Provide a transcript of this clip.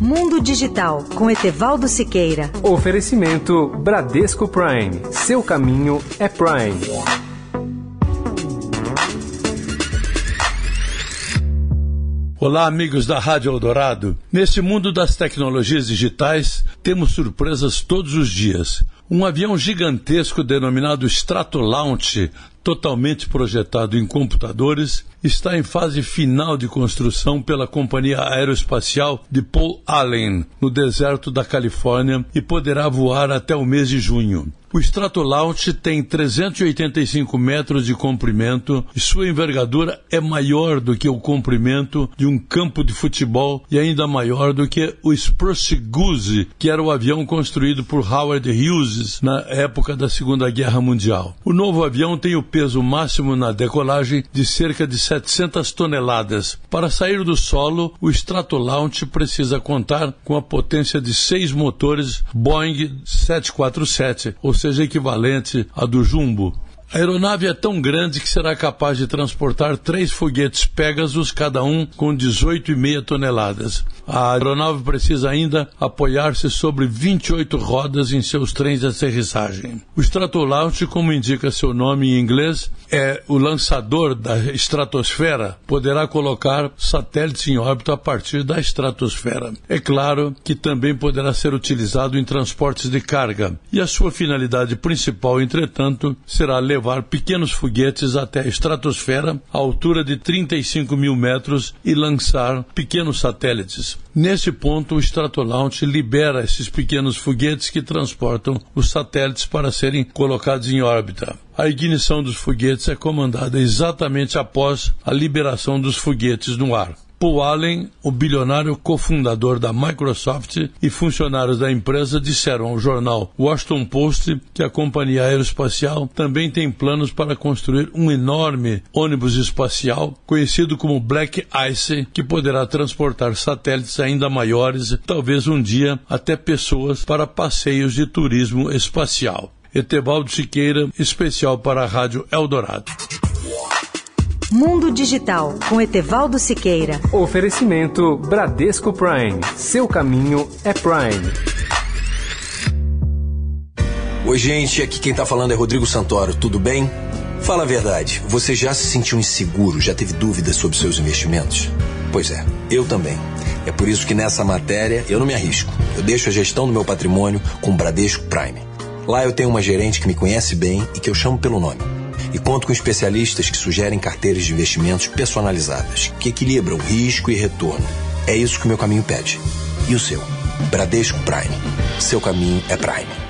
Mundo Digital com Etevaldo Siqueira. Oferecimento Bradesco Prime. Seu caminho é Prime. Olá, amigos da Rádio Eldorado. Neste mundo das tecnologias digitais, temos surpresas todos os dias. Um avião gigantesco denominado Stratolaunch, totalmente projetado em computadores, está em fase final de construção pela companhia aeroespacial de Paul Allen, no deserto da Califórnia, e poderá voar até o mês de junho. O Stratolaunch tem 385 metros de comprimento e sua envergadura é maior do que o comprimento de um campo de futebol e ainda maior do que o Spruce Goose, que era o avião construído por Howard Hughes na época da Segunda Guerra Mundial. O novo avião tem o peso máximo na decolagem de cerca de 700 toneladas. Para sair do solo, o Stratolaunch precisa contar com a potência de seis motores Boeing 747, ou seja equivalente à do Jumbo. A aeronave é tão grande que será capaz de transportar três foguetes Pegasus, cada um com 18,5 toneladas. A aeronave precisa ainda apoiar-se sobre 28 rodas em seus trens de aterrissagem. O Stratolaunch, como indica seu nome em inglês, é o lançador da estratosfera, poderá colocar satélites em órbita a partir da estratosfera. É claro que também poderá ser utilizado em transportes de carga, e a sua finalidade principal, entretanto, será levar pequenos foguetes até a estratosfera, a altura de 35 mil metros, e lançar pequenos satélites. Nesse ponto, o Stratolaunch libera esses pequenos foguetes que transportam os satélites para serem colocados em órbita. A ignição dos foguetes é comandada exatamente após a liberação dos foguetes no ar. Paul Allen, o bilionário cofundador da Microsoft e funcionários da empresa disseram ao jornal Washington Post que a companhia aeroespacial também tem planos para construir um enorme ônibus espacial conhecido como Black Ice, que poderá transportar satélites ainda maiores, talvez um dia até pessoas para passeios de turismo espacial. Etevaldo Siqueira, especial para a Rádio Eldorado. Mundo Digital com Etevaldo Siqueira. Oferecimento Bradesco Prime. Seu caminho é Prime. Oi, gente, aqui quem tá falando é Rodrigo Santoro, tudo bem? Fala a verdade, você já se sentiu inseguro, já teve dúvidas sobre seus investimentos? Pois é, eu também. É por isso que nessa matéria eu não me arrisco. Eu deixo a gestão do meu patrimônio com o Bradesco Prime. Lá eu tenho uma gerente que me conhece bem e que eu chamo pelo nome e conto com especialistas que sugerem carteiras de investimentos personalizadas, que equilibram risco e retorno. É isso que o meu caminho pede. E o seu? Bradesco Prime. Seu caminho é Prime.